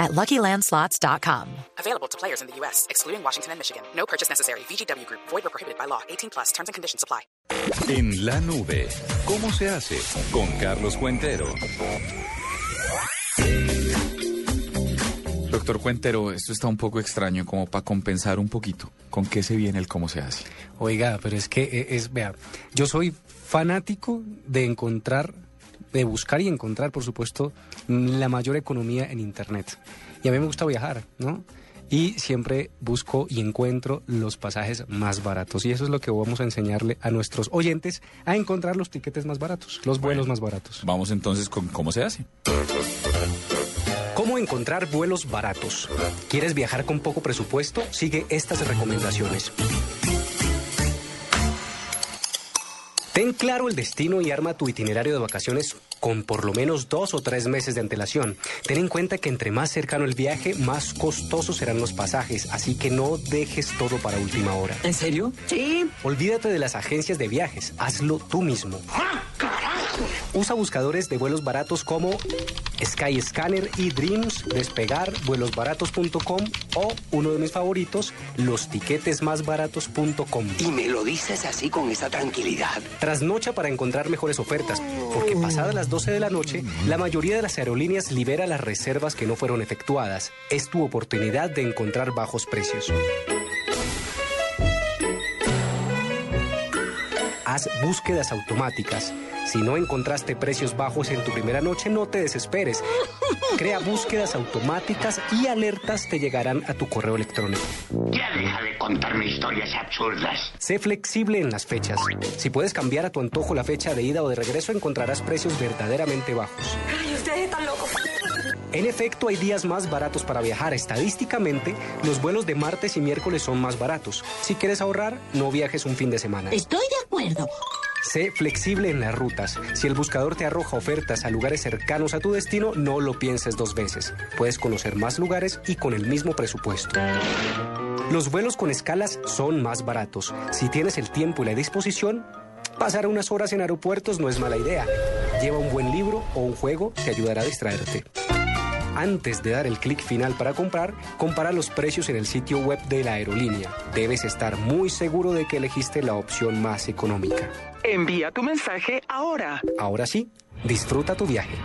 at LuckyLandSlots.com. Available to players in the U.S., excluding Washington and Michigan. No purchase necessary. VGW Group. Void or prohibited by law. 18 plus. Terms and conditions apply. En la nube, ¿cómo se hace? Con Carlos Cuentero. Doctor Cuentero, esto está un poco extraño, como para compensar un poquito. ¿Con qué se viene el cómo se hace? Oiga, pero es que eh, es, vea, yo soy fanático de encontrar, de buscar y encontrar, por supuesto, la mayor economía en Internet. Y a mí me gusta viajar, ¿no? Y siempre busco y encuentro los pasajes más baratos. Y eso es lo que vamos a enseñarle a nuestros oyentes, a encontrar los tiquetes más baratos, los vuelos más baratos. Vamos entonces con cómo se hace. ¿Cómo encontrar vuelos baratos? ¿Quieres viajar con poco presupuesto? Sigue estas recomendaciones. Ten claro el destino y arma tu itinerario de vacaciones con por lo menos dos o tres meses de antelación. Ten en cuenta que entre más cercano el viaje, más costosos serán los pasajes, así que no dejes todo para última hora. ¿En serio? Sí. Olvídate de las agencias de viajes, hazlo tú mismo. Usa buscadores de vuelos baratos como Skyscanner y Dreams, Despegar, vuelosbaratos.com o uno de mis favoritos, lostiquetesmásbaratos.com. Y me lo dices así con esa tranquilidad. Trasnocha para encontrar mejores ofertas, porque pasadas las 12 de la noche, la mayoría de las aerolíneas libera las reservas que no fueron efectuadas. Es tu oportunidad de encontrar bajos precios. Haz búsquedas automáticas. Si no encontraste precios bajos en tu primera noche, no te desesperes. Crea búsquedas automáticas y alertas te llegarán a tu correo electrónico. Ya deja de contarme historias absurdas. Sé flexible en las fechas. Si puedes cambiar a tu antojo la fecha de ida o de regreso, encontrarás precios verdaderamente bajos. Ay, ustedes están locos. En efecto, hay días más baratos para viajar. Estadísticamente, los vuelos de martes y miércoles son más baratos. Si quieres ahorrar, no viajes un fin de semana. Estoy de acuerdo. Sé flexible en las rutas. Si el buscador te arroja ofertas a lugares cercanos a tu destino, no lo pienses dos veces. Puedes conocer más lugares y con el mismo presupuesto. Los vuelos con escalas son más baratos. Si tienes el tiempo y la disposición, pasar unas horas en aeropuertos no es mala idea. Lleva un buen libro o un juego, te ayudará a distraerte. Antes de dar el clic final para comprar, compara los precios en el sitio web de la aerolínea. Debes estar muy seguro de que elegiste la opción más económica. Envía tu mensaje ahora. Ahora sí, disfruta tu viaje.